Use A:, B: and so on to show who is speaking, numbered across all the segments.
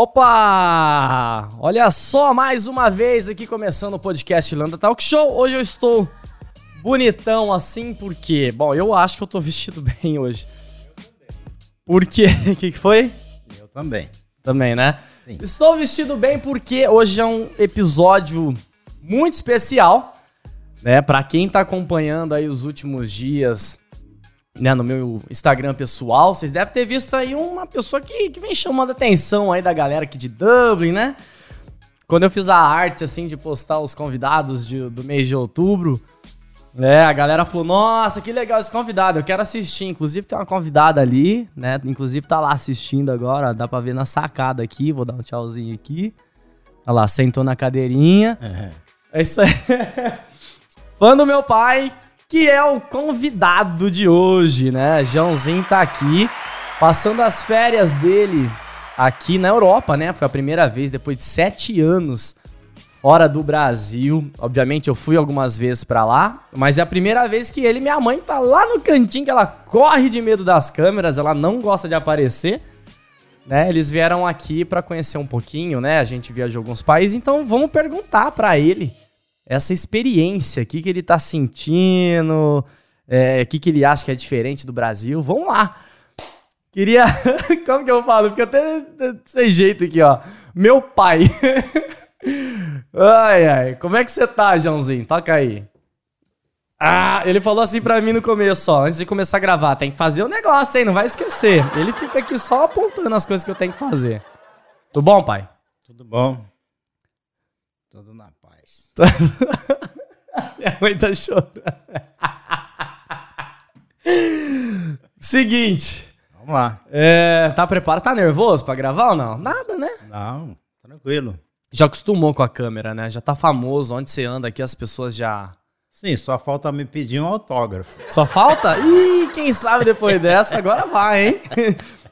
A: Opa! Olha só, mais uma vez aqui começando o podcast Landa Talk Show. Hoje eu estou bonitão assim, porque, bom, eu acho que eu tô vestido bem hoje. Por quê? O que, que foi?
B: Eu também.
A: Também, né? Sim. Estou vestido bem porque hoje é um episódio muito especial, né? Para quem tá acompanhando aí os últimos dias né, no meu Instagram pessoal, vocês devem ter visto aí uma pessoa que, que vem chamando a atenção aí da galera aqui de Dublin, né? Quando eu fiz a arte, assim, de postar os convidados de, do mês de outubro, né, a galera falou, nossa, que legal esse convidado, eu quero assistir. Inclusive tem uma convidada ali, né, inclusive tá lá assistindo agora, dá pra ver na sacada aqui, vou dar um tchauzinho aqui. Olha lá, sentou na cadeirinha. É, é isso aí. Fã do meu pai, que é o convidado de hoje, né? Joãozinho tá aqui, passando as férias dele aqui na Europa, né? Foi a primeira vez depois de sete anos fora do Brasil. Obviamente eu fui algumas vezes para lá, mas é a primeira vez que ele e minha mãe tá lá no cantinho que ela corre de medo das câmeras, ela não gosta de aparecer. Né, eles vieram aqui para conhecer um pouquinho, né? A gente viajou alguns países, então vamos perguntar para ele essa experiência, o que, que ele tá sentindo, é, o que, que ele acha que é diferente do Brasil. Vamos lá! Queria. Como que eu falo? Fica até sem jeito aqui, ó. Meu pai. ai, ai. Como é que você tá, Joãozinho? Toca aí. Ah, ele falou assim pra mim no começo, ó. Antes de começar a gravar, tem que fazer o negócio, hein? Não vai esquecer. Ele fica aqui só apontando as coisas que eu tenho que fazer. Tudo bom, pai?
B: Tudo bom. Tudo na
A: Minha mãe tá chorando. Seguinte.
B: Vamos lá.
A: É, tá preparado? Tá nervoso pra gravar ou não? Nada, né?
B: Não, tranquilo.
A: Já acostumou com a câmera, né? Já tá famoso. Onde você anda aqui, as pessoas já.
B: Sim, só falta me pedir um autógrafo.
A: Só falta? Ih, quem sabe depois dessa, agora vai, hein?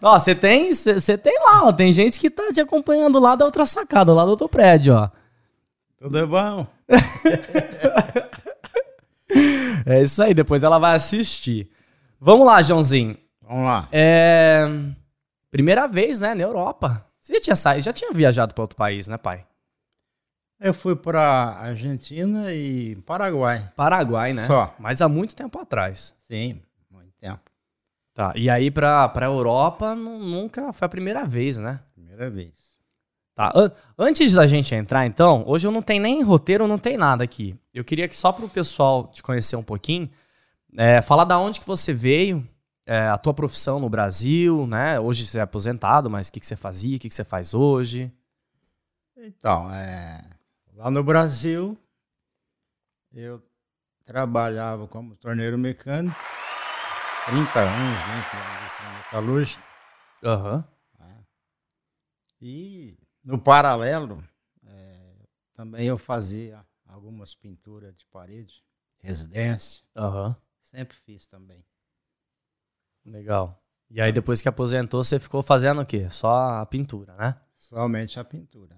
A: ó, você tem, você tem lá, ó. Tem gente que tá te acompanhando lá da outra sacada, lá do outro prédio, ó.
B: Tudo é bom.
A: é isso aí, depois ela vai assistir. Vamos lá, Joãozinho.
B: Vamos lá.
A: É... Primeira vez, né, na Europa. Você já tinha saído, já tinha viajado para outro país, né, pai?
B: Eu fui para Argentina e Paraguai.
A: Paraguai, né?
B: Só.
A: Mas há muito tempo atrás.
B: Sim, muito tempo.
A: Tá. E aí para para Europa nunca foi a primeira vez, né?
B: Primeira vez.
A: Tá. Antes da gente entrar, então, hoje eu não tenho nem roteiro, não tem nada aqui. Eu queria que só para o pessoal te conhecer um pouquinho, é, falar da onde que você veio, é, a tua profissão no Brasil, né? Hoje você é aposentado, mas o que, que você fazia, o que, que você faz hoje?
B: Então, é, lá no Brasil, eu trabalhava como torneiro mecânico, 30 anos, né? Que indústria metalúrgica.
A: Aham. Uhum.
B: E no paralelo, é, também eu fazia algumas pinturas de parede, residência.
A: Uhum.
B: Sempre fiz também.
A: Legal. E aí depois que aposentou, você ficou fazendo o quê? Só a pintura, né?
B: Somente a pintura.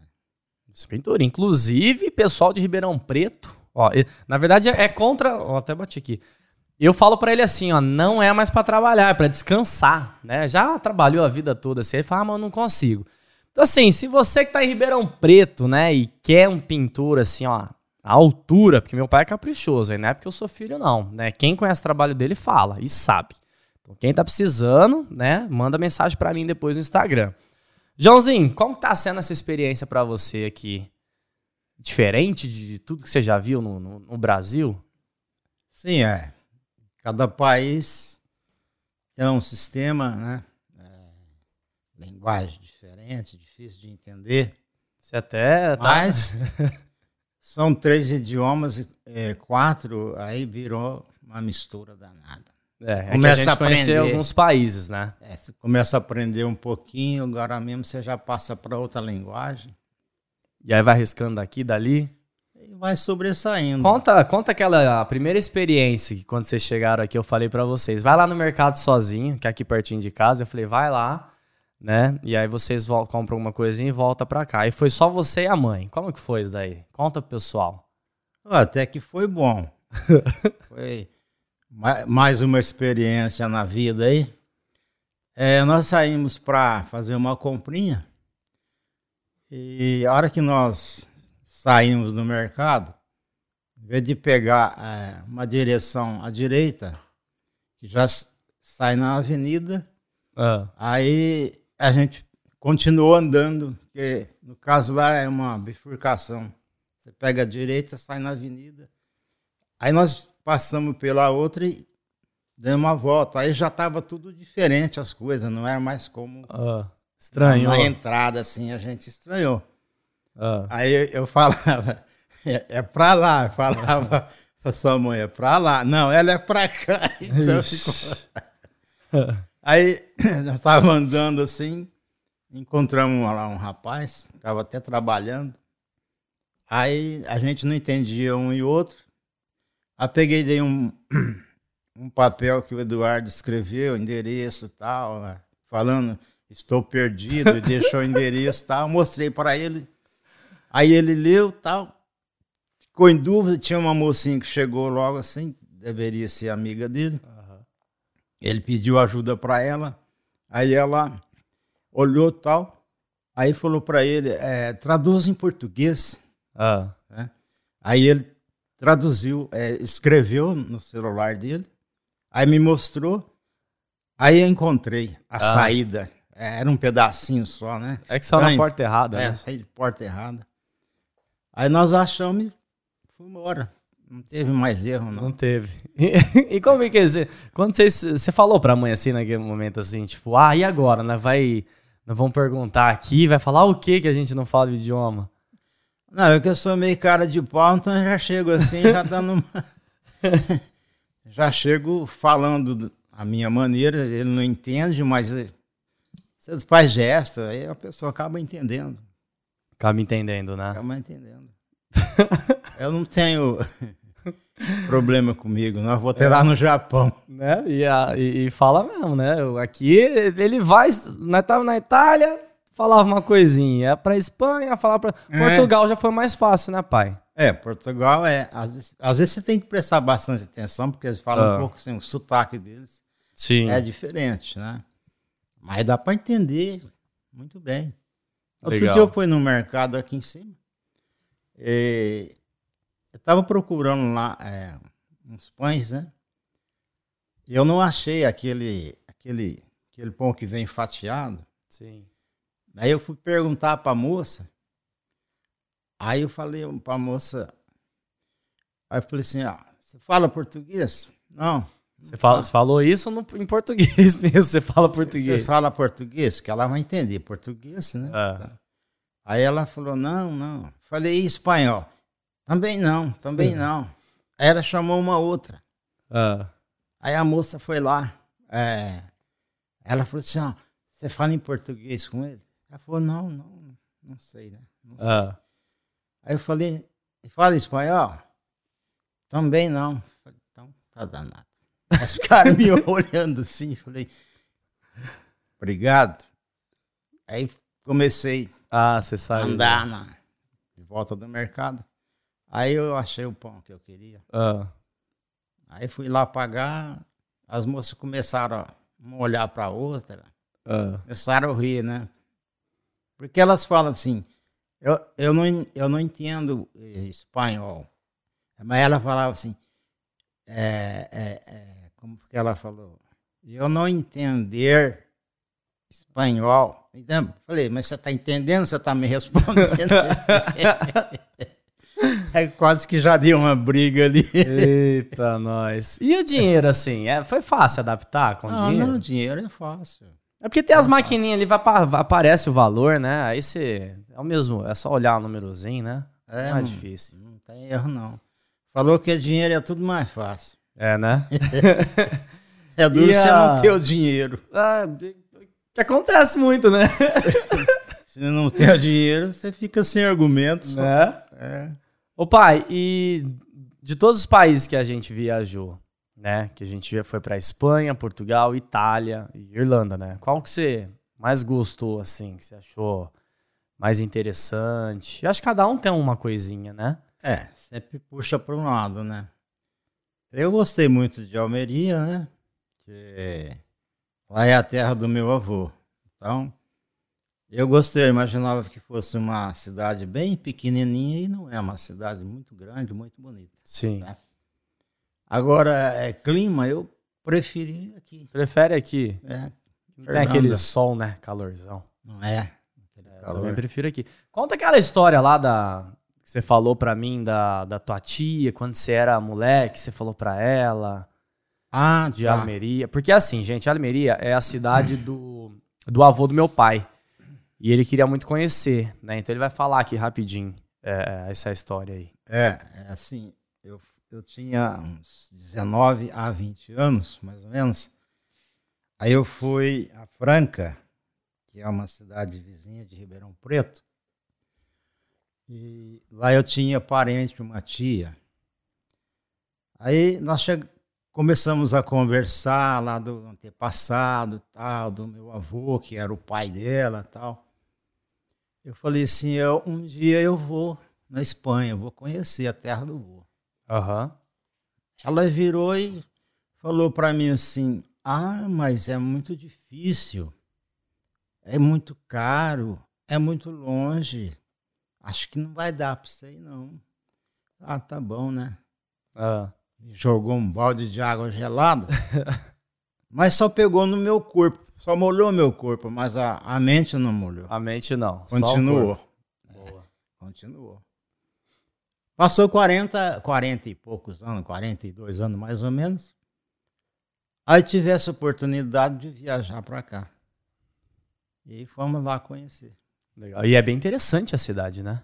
A: Pintura. Inclusive, pessoal de Ribeirão Preto, ó, na verdade é contra, ó, até bati aqui. Eu falo para ele assim, ó, não é mais para trabalhar, é para descansar, né? Já trabalhou a vida toda assim, ele fala, ah, mas eu não consigo. Então, assim, se você que tá em Ribeirão Preto, né, e quer um pintor assim, ó, a altura, porque meu pai é caprichoso, aí não é porque eu sou filho, não, né? Quem conhece o trabalho dele fala e sabe. Então, quem tá precisando, né, manda mensagem para mim depois no Instagram. Joãozinho, como tá sendo essa experiência para você aqui? Diferente de tudo que você já viu no, no, no Brasil?
B: Sim, é. Cada país tem um sistema, né? Linguagem diferente, difícil de entender.
A: Você até. Tá...
B: Mas são três idiomas, é, quatro, aí virou uma mistura danada.
A: É, começa é a, a conhecer alguns países, né?
B: É, você começa a aprender um pouquinho, agora mesmo você já passa para outra linguagem.
A: E aí vai arriscando daqui, dali?
B: E vai sobressaindo.
A: Conta, conta aquela primeira experiência que quando vocês chegaram aqui eu falei para vocês. Vai lá no mercado sozinho, que é aqui pertinho de casa. Eu falei, vai lá né? E aí vocês compram uma coisinha e volta para cá. E foi só você e a mãe. Como que foi isso daí? Conta pro pessoal.
B: Até que foi bom. foi mais uma experiência na vida aí. É, nós saímos para fazer uma comprinha E a hora que nós saímos do mercado, em vez de pegar é, uma direção à direita, que já sai na avenida, ah. aí a gente continuou andando, porque no caso lá é uma bifurcação. Você pega a direita, sai na avenida. Aí nós passamos pela outra e demos uma volta. Aí já estava tudo diferente as coisas, não era mais como.
A: Ah, estranhou.
B: Na entrada, assim, a gente estranhou. Ah. Aí eu falava, é, é pra lá, eu falava pra sua mãe, é pra lá. Não, ela é pra cá. Então ficou... Aí nós estávamos andando assim, encontramos lá um rapaz, estava até trabalhando. Aí a gente não entendia um e outro. Aí peguei dei um, um papel que o Eduardo escreveu, endereço e tal, né, falando estou perdido, deixou o endereço e tal. Mostrei para ele. Aí ele leu tal, ficou em dúvida. Tinha uma mocinha que chegou logo assim, deveria ser amiga dele. Ele pediu ajuda para ela. Aí ela olhou tal, aí falou para ele: é, traduz em português. Ah. Né? Aí ele traduziu, é, escreveu no celular dele, aí me mostrou, aí eu encontrei a ah. saída. É, era um pedacinho só, né?
A: É que saiu na porta errada,
B: é,
A: né?
B: saí de porta errada. Aí nós achamos e fomos embora. Não teve mais erro, não.
A: Não teve. E, e como é que é? Quando você, você falou pra mãe assim naquele momento, assim, tipo, ah, e agora, né? Vai. Nós vamos perguntar aqui, vai falar o que que a gente não fala o idioma?
B: Não, é que eu sou meio cara de pau, então eu já chego assim, já dando uma. já chego falando a minha maneira, ele não entende, mas você faz gesto, aí a pessoa acaba entendendo.
A: Acaba entendendo, né?
B: Acaba entendendo. eu não tenho problema comigo, nós vou ter é. lá no Japão.
A: Né? E, a, e, e, fala mesmo, né? Aqui ele vai, nós tava na Itália, falava uma coisinha. Para Espanha, falar para é. Portugal já foi mais fácil, né, pai?
B: É, Portugal é. Às vezes, às vezes você tem que prestar bastante atenção, porque eles falam ah. um pouco assim, o sotaque deles Sim. é diferente, né? Mas dá para entender muito bem. Outro Legal. dia eu fui no mercado aqui em cima. E eu estava procurando lá é, uns pães, né? E eu não achei aquele, aquele, aquele pão que vem fatiado.
A: Sim.
B: Aí eu fui perguntar para a moça. Aí eu falei para a moça. Aí eu falei assim: ah, você fala português? Não.
A: Você, fala, você falou isso no, em português mesmo, você fala português.
B: Você fala português, que ela vai entender português, né? É. Aí ela falou: não, não. Falei espanhol. Também não, também uhum. não. Aí ela chamou uma outra. É. Aí a moça foi lá. É, ela falou assim: ó, você fala em português com ele? Ela falou, não, não, não sei, né? Não sei. Ah. Aí eu falei, fala espanhol? Também não. Falei, então, tá danado. Mas ficaram me olhando assim, falei, obrigado. Aí comecei
A: ah, você a
B: andar na, de volta do mercado. Aí eu achei o pão que eu queria. Ah. Aí fui lá pagar, as moças começaram a olhar para outra, ah. começaram a rir, né? Porque elas falam assim, eu, eu, não, eu não entendo espanhol. Mas ela falava assim, é, é, é, como que ela falou? Eu não entender espanhol. Então, falei, mas você está entendendo? Você está me respondendo? é quase que já deu uma briga ali.
A: Eita, nós. E o dinheiro, assim? É, foi fácil adaptar com o dinheiro?
B: Não, o dinheiro é fácil.
A: É porque tem as maquininhas ali, vai, aparece o valor, né? Aí você. É o mesmo, é só olhar o númerozinho, né? É, não é difícil.
B: Não tem erro, não. Falou que dinheiro é tudo mais fácil.
A: É, né?
B: é duro você não ter o dinheiro.
A: Ah, que acontece muito, né?
B: Se não tem o dinheiro, você fica sem argumentos.
A: Né? É. Ô pai, e de todos os países que a gente viajou, né? Que a gente foi para Espanha, Portugal, Itália e Irlanda, né? Qual que você mais gostou, assim, que você achou mais interessante? Eu acho que cada um tem uma coisinha, né?
B: É, sempre puxa para um lado, né? Eu gostei muito de Almeria, né? Que lá é a terra do meu avô. Então, Eu gostei, eu imaginava que fosse uma cidade bem pequenininha e não é uma cidade muito grande, muito bonita.
A: Sim. Né?
B: Agora, é clima, eu preferi aqui.
A: Prefere aqui? É. Tem aquele sol, né? Calorzão.
B: Não é?
A: é também prefiro aqui. Conta aquela história lá da que você falou pra mim da, da tua tia, quando você era moleque, você falou pra ela.
B: Ah,
A: de tá. Almeria. Porque assim, gente, Almeria é a cidade do, do avô do meu pai. E ele queria muito conhecer, né? Então ele vai falar aqui rapidinho é, é essa história aí.
B: É, é assim, eu, eu tinha uns 19 a 20 anos, mais ou menos. Aí eu fui a Franca, que é uma cidade vizinha de Ribeirão Preto. E lá eu tinha parente, uma tia. Aí nós che... começamos a conversar lá do antepassado, tal, do meu avô, que era o pai dela, tal. Eu falei assim, eu, um dia eu vou na Espanha, vou conhecer a terra do vô.
A: Uhum.
B: Ela virou e falou para mim assim, ah, mas é muito difícil, é muito caro, é muito longe, acho que não vai dar para você ir não. Ah, tá bom, né?
A: Uhum.
B: Jogou um balde de água gelada, mas só pegou no meu corpo. Só molhou meu corpo, mas a, a mente não molhou.
A: A mente não.
B: Continuou. Boa. Continuou. Passou 40, 40 e poucos anos, 42 anos mais ou menos. Aí tive essa oportunidade de viajar para cá. E fomos lá conhecer.
A: Legal. E é bem interessante a cidade, né?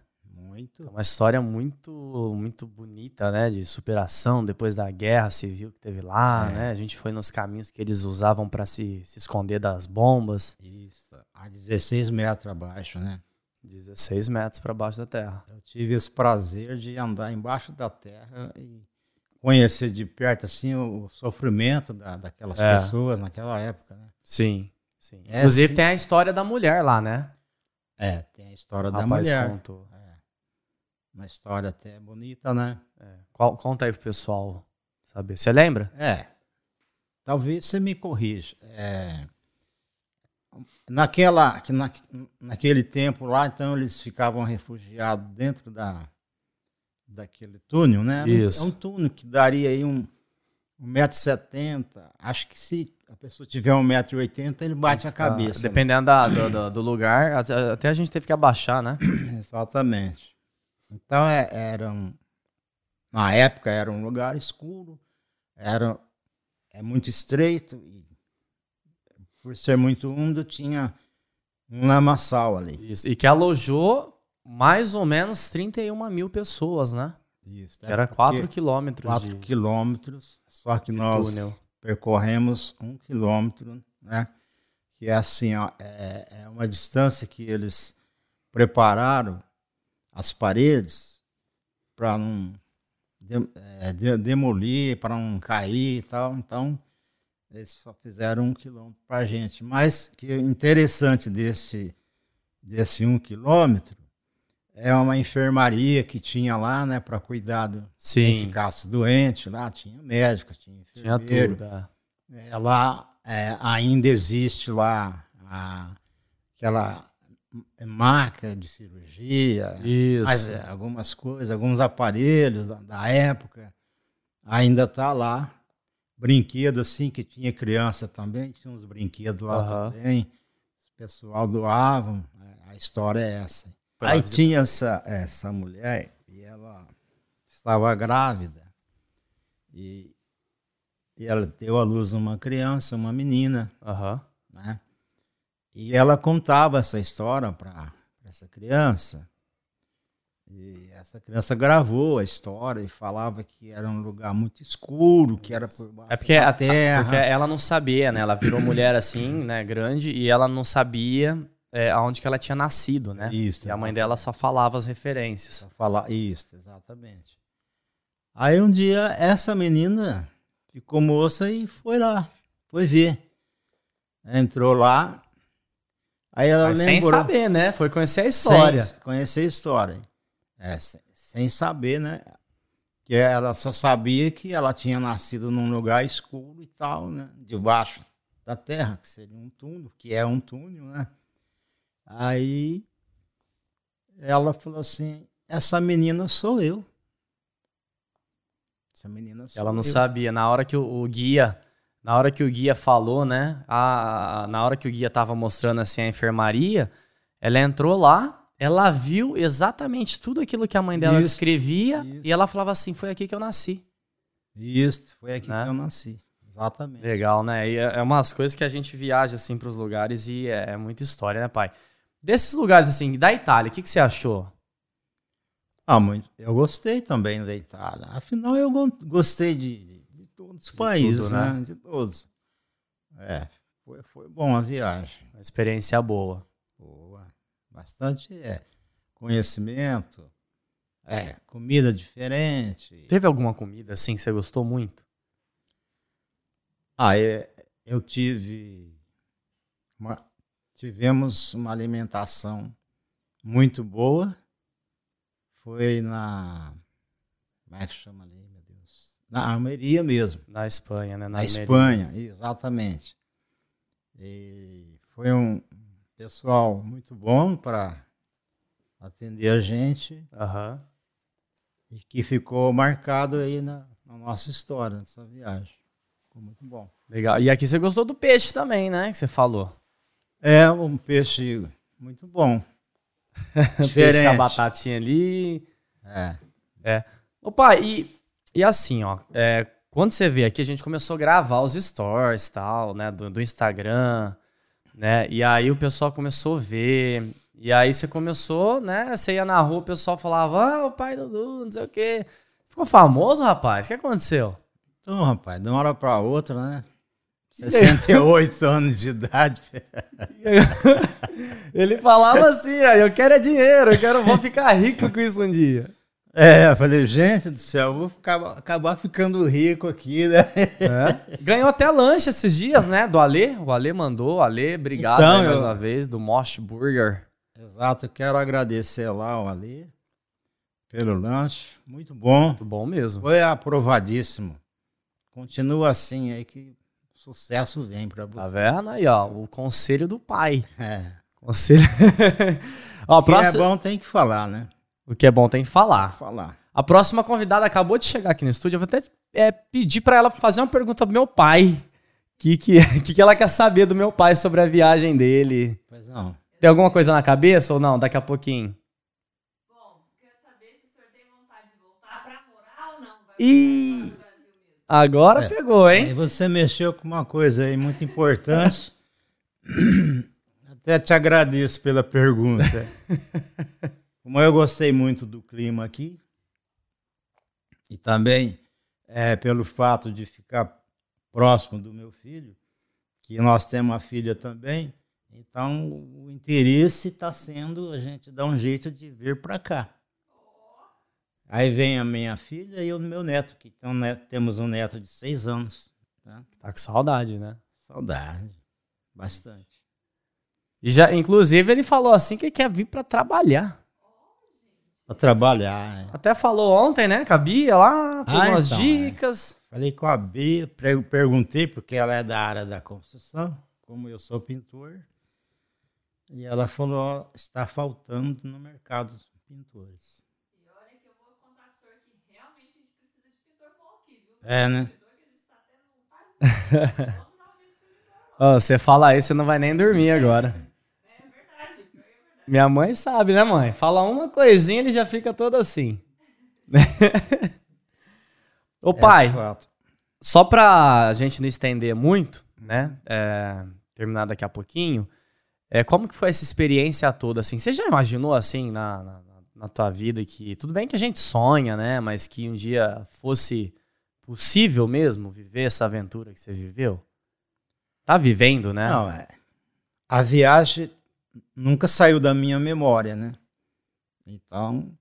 B: Muito.
A: É uma história muito muito bonita, né? De superação depois da guerra civil que teve lá, é. né? A gente foi nos caminhos que eles usavam para se, se esconder das bombas.
B: Isso, a 16 metros abaixo, né?
A: 16 metros para baixo da terra.
B: Eu tive esse prazer de andar embaixo da terra e conhecer de perto assim o, sofrimento da, daquelas é. pessoas naquela época, né?
A: Sim, sim. É, Inclusive sim. tem a história da mulher lá, né?
B: É, tem a história o da mulher. Contou. Uma história até bonita, né?
A: É. Qual, conta aí pro pessoal saber. Você lembra?
B: É. Talvez você me corrija. É, naquela, na, naquele tempo lá, então eles ficavam refugiados dentro da, daquele túnel, né?
A: Isso.
B: É um túnel que daria aí um, 1,70m. Acho que se a pessoa tiver 1,80m, ele bate a cabeça.
A: Né? Dependendo né? da, do, do, lugar, até a gente teve que abaixar, né?
B: Exatamente. Então é, era um, na época era um lugar escuro, era é muito estreito e por ser muito úmido tinha um lamaçal ali.
A: Isso. E que alojou mais ou menos 31 mil pessoas, né?
B: Isso.
A: Que é era 4 quilômetros.
B: 4 de... quilômetros, só que nós túnel. percorremos um quilômetro, né? Que é assim, ó, é, é uma distância que eles prepararam as paredes para não de, é, de, demolir, para não cair e tal. Então, eles só fizeram um quilômetro para a gente. Mas que interessante desse, desse um quilômetro é uma enfermaria que tinha lá, né, para cuidar do
A: quem
B: ficasse doente lá, tinha médico, tinha enfermeiro. Tinha tudo. É. É, lá é, ainda existe lá a, aquela maca de cirurgia,
A: Isso.
B: É, algumas coisas, alguns aparelhos da, da época, ainda está lá. Brinquedo assim, que tinha criança também, tinha uns brinquedos lá uhum. também. O pessoal doavam, é, a história é essa. Aí tinha essa, essa mulher e ela estava grávida. E, e ela deu à luz uma criança, uma menina.
A: Uhum.
B: Né? E ela contava essa história para essa criança. E essa criança gravou a história e falava que era um lugar muito escuro, que era por baixo
A: é porque da terra. porque ela não sabia, né? Ela virou mulher assim, né, grande, e ela não sabia é, aonde que ela tinha nascido, né?
B: Isso.
A: E a mãe dela só falava as referências. Só
B: fala isso, exatamente. Aí um dia essa menina ficou moça e foi lá, foi ver. Entrou lá, Aí ela Mas lembrou.
A: Sem saber, né? Foi conhecer a história.
B: Sem conhecer a história. É, sem, sem saber, né? Que ela só sabia que ela tinha nascido num lugar escuro e tal, né? Debaixo da terra, que seria um túnel, que é um túnel, né? Aí ela falou assim: essa menina sou eu.
A: Essa menina sou Ela não eu. sabia. Na hora que o, o, guia, na hora que o guia falou, né? A, na hora que o guia tava mostrando assim a enfermaria, ela entrou lá, ela viu exatamente tudo aquilo que a mãe dela isso, descrevia isso. e ela falava assim: foi aqui que eu nasci.
B: Isso, foi aqui né? que eu nasci. Exatamente.
A: Legal, né? E é, é umas coisas que a gente viaja assim para os lugares e é, é, muita história, né, pai? Desses lugares assim, da Itália, o que, que você achou?
B: Ah, muito. Eu gostei também da Itália. Afinal, eu gostei de todos os países, tudo, né? né? De todos. É, foi, foi bom a viagem.
A: Uma experiência boa.
B: Boa. Bastante é, conhecimento, é, comida diferente.
A: Teve alguma comida assim que você gostou muito?
B: Ah, é, eu tive. Uma, tivemos uma alimentação muito boa. Foi na. Como é que chama ali? Na Almeria mesmo.
A: Na Espanha, né?
B: Na, na Espanha, exatamente. E foi um pessoal muito bom para atender a gente.
A: Uhum
B: e que ficou marcado aí na, na nossa história, nessa viagem. Ficou muito bom.
A: Legal. E aqui você gostou do peixe também, né? Que você falou.
B: É, um peixe muito bom.
A: Peixe com a batatinha ali.
B: É.
A: É. Opa, e, e assim, ó, é, quando você vê aqui, a gente começou a gravar os stories tal, né, do, do Instagram, né, e aí o pessoal começou a ver, e aí você começou, né? Você ia na rua, o pessoal falava, ah, o pai do Dudu, não sei o quê. Ficou famoso, rapaz? O que aconteceu?
B: Então, rapaz, de uma hora pra outra, né? 68 anos de idade.
A: Ele falava assim, eu quero é dinheiro, eu quero, vou ficar rico com isso um dia.
B: É, eu falei, gente do céu, eu vou ficar, acabar ficando rico aqui, né?
A: É. Ganhou até lanche esses dias, né? Do Alê. O Alê mandou. Alê, obrigado então, mais eu... uma vez, do Mosh Burger.
B: Exato, quero agradecer lá o Ali pelo lanche, muito bom.
A: Muito bom mesmo.
B: Foi aprovadíssimo. Continua assim aí que sucesso vem para você.
A: Tá vendo aí, ó, o conselho do pai.
B: É.
A: Conselho.
B: ó, o que próxima... é bom tem que falar, né?
A: O que é bom tem que falar.
B: Falar.
A: A próxima convidada acabou de chegar aqui no estúdio. Eu vou até é, pedir para ela fazer uma pergunta pro meu pai. O que, que, que, que ela quer saber do meu pai sobre a viagem dele?
B: Pois não.
A: Tem alguma coisa na cabeça ou não? Daqui a pouquinho. Bom, quero saber se o senhor tem vontade de voltar pra morar ou não. Vai e... Agora é, pegou, hein?
B: Aí você mexeu com uma coisa aí muito importante. Até te agradeço pela pergunta. Como eu gostei muito do clima aqui, e também é, pelo fato de ficar próximo do meu filho, que nós temos uma filha também, então, o interesse está sendo a gente dar um jeito de vir para cá. Aí vem a minha filha e o meu neto, que então, temos um neto de seis anos. Tá?
A: tá com saudade, né?
B: Saudade, bastante.
A: E já, inclusive, ele falou assim que quer vir para trabalhar.
B: Para trabalhar. É.
A: Até falou ontem, né? Cabia lá, com ah, umas então, é. dicas.
B: É. Falei com a Bia, perguntei, porque ela é da área da construção, como eu sou pintor. E ela falou: está faltando no mercado pintores. E olha que eu vou contar senhor que realmente a gente precisa de pintor bom aqui, viu? É, né?
A: oh, você fala isso, você não vai nem dormir agora. É verdade, é verdade. Minha mãe sabe, né, mãe? Fala uma coisinha, ele já fica todo assim. Ô é pai, só pra gente não estender muito, né? É, terminar daqui a pouquinho. É, como que foi essa experiência toda, assim? Você já imaginou, assim, na, na, na, tua vida que... Tudo bem que a gente sonha, né? Mas que um dia fosse possível mesmo viver essa aventura que você viveu? Tá vivendo, né?
B: Não, é... A viagem nunca saiu da minha memória, né? Então...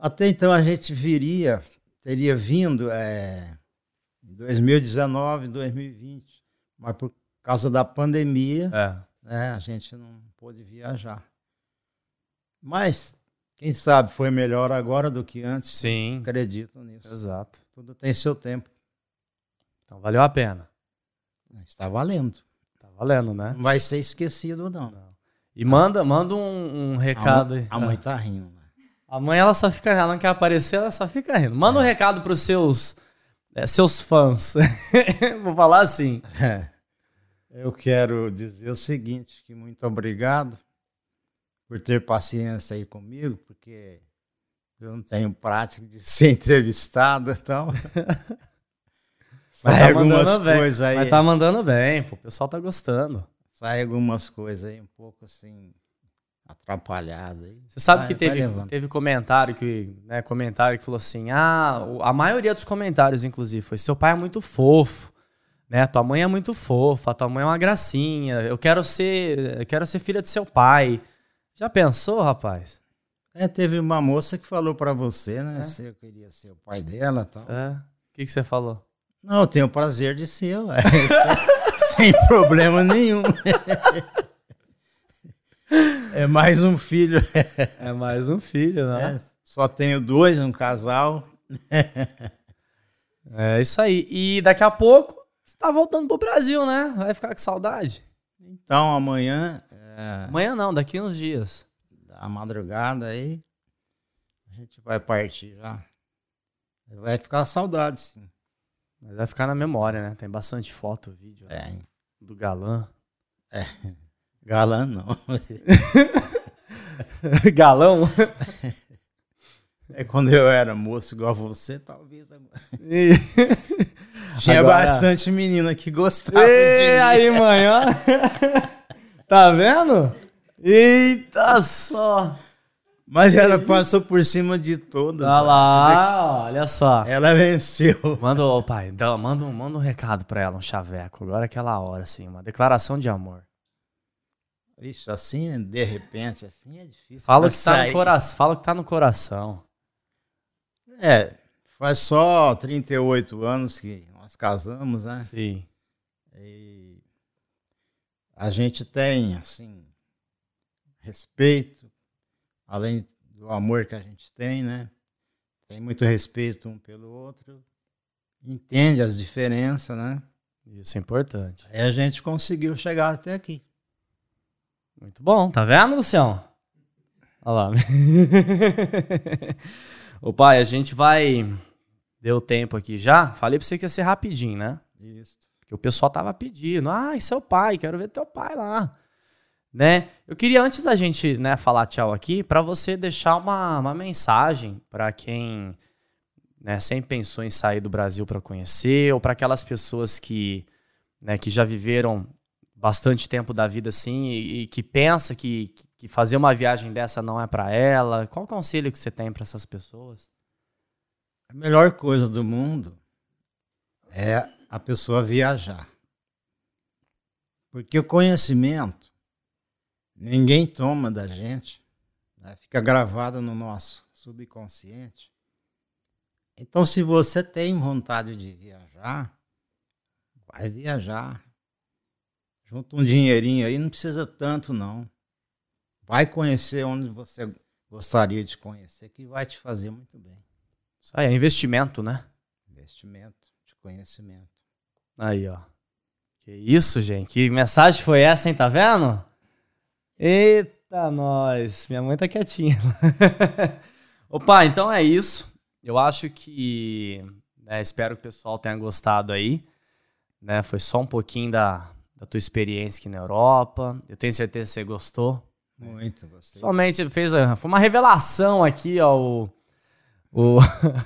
B: Até então a gente viria, teria vindo é, em 2019, 2020, mas por causa da pandemia...
A: É
B: né? A gente não pôde viajar. Mas, quem sabe, foi melhor agora do que antes.
A: Sim.
B: Acredito nisso.
A: Exato.
B: Tudo tem seu tempo.
A: Então valeu a pena.
B: Está valendo.
A: Está valendo, né?
B: Não vai ser esquecido, não. não.
A: E manda, manda um, um recado aí.
B: A mãe tá rindo. Né?
A: A mãe, ela só fica ela não quer aparecer, ela só fica rindo. Manda um é. recado pros seus, é, seus fãs. Vou falar assim.
B: É. Eu quero dizer o seguinte, que muito obrigado por ter paciência aí comigo, porque eu não tenho prática de ser entrevistado, então...
A: Sai tá algumas coisas aí. Mas tá mandando bem, pô, o pessoal tá gostando.
B: Sai algumas coisas aí um pouco assim atrapalhada aí.
A: Você sabe vai, que teve, teve comentário que, né, comentário que falou assim: "Ah, a maioria dos comentários inclusive foi seu pai é muito fofo, né? Tua mãe é muito fofa, tua mãe é uma gracinha. Eu quero ser, eu quero ser filha de seu pai". Já pensou, rapaz?
B: É, teve uma moça que falou para você, né, é? se eu queria ser o pai dela, tal.
A: É. O que que você falou?
B: Não, eu tenho o prazer de ser, sem problema nenhum. É mais um filho.
A: É mais um filho, né?
B: É, só tenho dois, um casal.
A: É isso aí. E daqui a pouco você tá voltando pro Brasil, né? Vai ficar com saudade.
B: Então, amanhã.
A: É... Amanhã não, daqui uns dias.
B: Da madrugada aí. A gente vai partir já. Vai ficar saudade, sim.
A: Mas vai ficar na memória, né? Tem bastante foto, vídeo.
B: É.
A: Né? Do galã.
B: É. Galã não.
A: Galão?
B: É quando eu era moço igual você, talvez agora. Tinha agora... bastante menina que gostava
A: e de mim. aí, mãe, ó. tá vendo? Eita só.
B: Mas ela passou por cima de todas.
A: Olha lá, olha só.
B: Ela venceu.
A: Manda, oh, pai, então, manda, manda um recado pra ela, um chaveco. Agora é aquela hora, assim, uma declaração de amor.
B: Vixe, assim, de repente, assim é difícil.
A: Fala que, tá no coração, fala que tá no coração.
B: É, faz só 38 anos que nós casamos, né?
A: Sim.
B: E a gente tem, assim, respeito, além do amor que a gente tem, né? Tem muito respeito um pelo outro, entende as diferenças, né?
A: Isso é importante.
B: Aí a gente conseguiu chegar até aqui.
A: Muito bom, tá vendo, Lucião? Olha lá. Ô pai, a gente vai. Deu tempo aqui já. Falei pra você que ia ser rapidinho, né?
B: Isso.
A: Porque o pessoal tava pedindo. Ah, seu pai, quero ver teu pai lá. Né? Eu queria, antes da gente né, falar tchau aqui, para você deixar uma, uma mensagem para quem né, sempre pensou em sair do Brasil para conhecer, ou para aquelas pessoas que, né, que já viveram bastante tempo da vida assim e, e que pensa que, que fazer uma viagem dessa não é para ela? Qual conselho que você tem para essas pessoas?
B: A melhor coisa do mundo é a pessoa viajar. Porque o conhecimento ninguém toma da gente, né? fica gravado no nosso subconsciente. Então, se você tem vontade de viajar, vai viajar. Junta um dinheirinho aí, não precisa tanto não. Vai conhecer onde você gostaria de conhecer, que vai te fazer muito bem.
A: Isso aí é investimento, né?
B: Investimento de conhecimento.
A: Aí, ó. Que isso, gente. Que mensagem foi essa, hein? Tá vendo? Eita, nós. Minha mãe tá quietinha. Opa, então é isso. Eu acho que. Né, espero que o pessoal tenha gostado aí. Né, foi só um pouquinho da, da tua experiência aqui na Europa. Eu tenho certeza que você gostou.
B: Muito, gostei.
A: Somente fez. Foi uma revelação aqui, ó. O, o,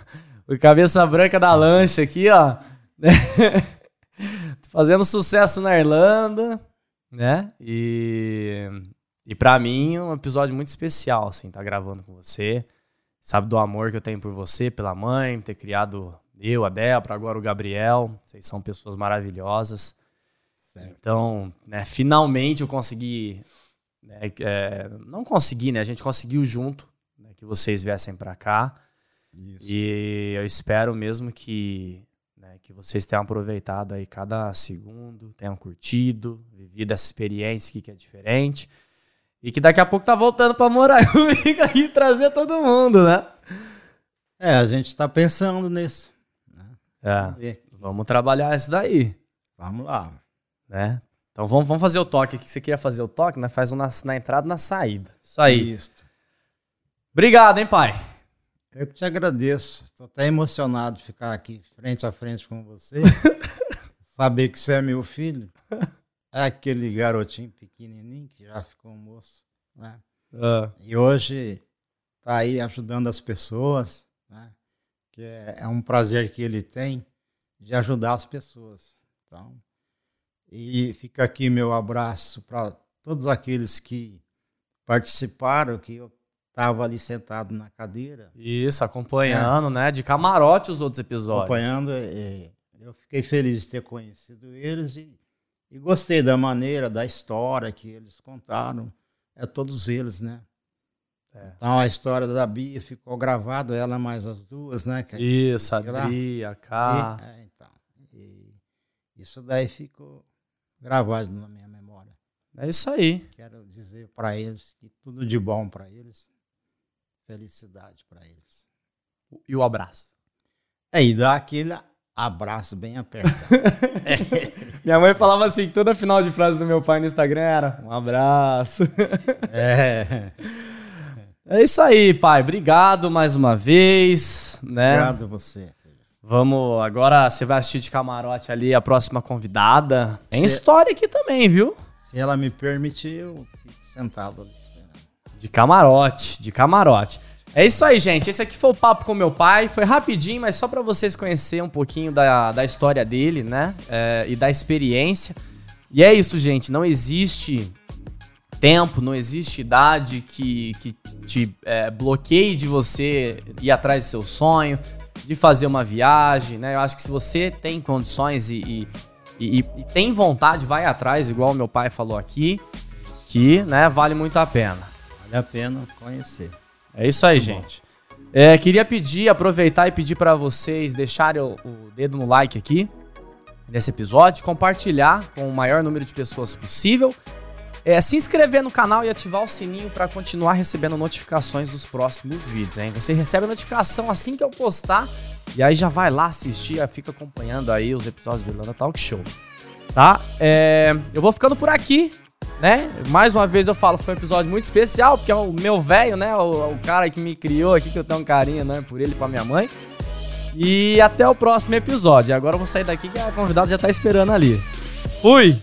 A: o cabeça branca da lancha aqui, ó. Fazendo sucesso na Irlanda, né? E, e para mim, um episódio muito especial, assim, tá gravando com você. Sabe do amor que eu tenho por você, pela mãe, ter criado eu, a Débora, agora o Gabriel. Vocês são pessoas maravilhosas. Certo. Então, né, finalmente eu consegui. Né, é, não consegui, né? A gente conseguiu junto né, que vocês viessem para cá. Isso. E eu espero mesmo que, né, que vocês tenham aproveitado aí cada segundo, tenham curtido, vivido essa experiência que é diferente. E que daqui a pouco tá voltando para morar comigo e trazer todo mundo, né?
B: É, a gente tá pensando nisso. Né?
A: É, vamos trabalhar isso daí.
B: Vamos lá
A: né? Então vamos, vamos fazer o toque aqui. Você queria fazer o toque, né? Faz um na, na entrada e na saída. Isso aí. Isso. Obrigado, hein, pai?
B: Eu que te agradeço. Estou até emocionado de ficar aqui frente a frente com você. Saber que você é meu filho. É aquele garotinho pequenininho que já ficou moço, né? Uh. E hoje está aí ajudando as pessoas, né? Que é, é um prazer que ele tem de ajudar as pessoas. Então, e fica aqui meu abraço para todos aqueles que participaram, que eu estava ali sentado na cadeira.
A: Isso, acompanhando, é. né? De camarote os outros episódios.
B: Acompanhando, é, eu fiquei feliz de ter conhecido eles e, e gostei da maneira, da história que eles contaram. É todos eles, né? É. Então a história da Bia ficou gravada, ela mais as duas, né?
A: Que, Isso, a Bia, a Cá.
B: E, é, então, e isso daí ficou gravado na minha memória.
A: É isso aí.
B: Quero dizer para eles que tudo de bom para eles, felicidade para eles.
A: E o abraço.
B: É, e dá aquele abraço bem apertado.
A: Minha mãe falava assim, toda final de frase do meu pai no Instagram era um abraço. é. É isso aí, pai. Obrigado mais uma vez. Né?
B: Obrigado a você.
A: Vamos, agora você vai assistir de camarote ali a próxima convidada. Tem se, história aqui também, viu?
B: Se ela me permitir, eu fico sentado ali esperando.
A: De camarote, de camarote. É isso aí, gente. Esse aqui foi o papo com meu pai. Foi rapidinho, mas só para vocês conhecerem um pouquinho da, da história dele, né? É, e da experiência. E é isso, gente. Não existe tempo, não existe idade que, que te é, bloqueie de você ir atrás do seu sonho de fazer uma viagem, né? Eu acho que se você tem condições e, e, e, e tem vontade, vai atrás, igual meu pai falou aqui, que né, vale muito a pena.
B: Vale a pena conhecer.
A: É isso aí, muito gente. É, queria pedir, aproveitar e pedir para vocês deixarem o, o dedo no like aqui nesse episódio, compartilhar com o maior número de pessoas possível é, se inscrever no canal e ativar o sininho para continuar recebendo notificações dos próximos vídeos, hein? Você recebe a notificação assim que eu postar e aí já vai lá assistir, fica acompanhando aí os episódios de Irlanda Talk Show, tá? É, eu vou ficando por aqui, né? Mais uma vez eu falo, foi um episódio muito especial, porque é o meu velho, né? O, o, cara que me criou aqui, que eu tenho um carinho, né? Por ele e pra minha mãe. E até o próximo episódio. Agora eu vou sair daqui que a convidada já tá esperando ali. Fui!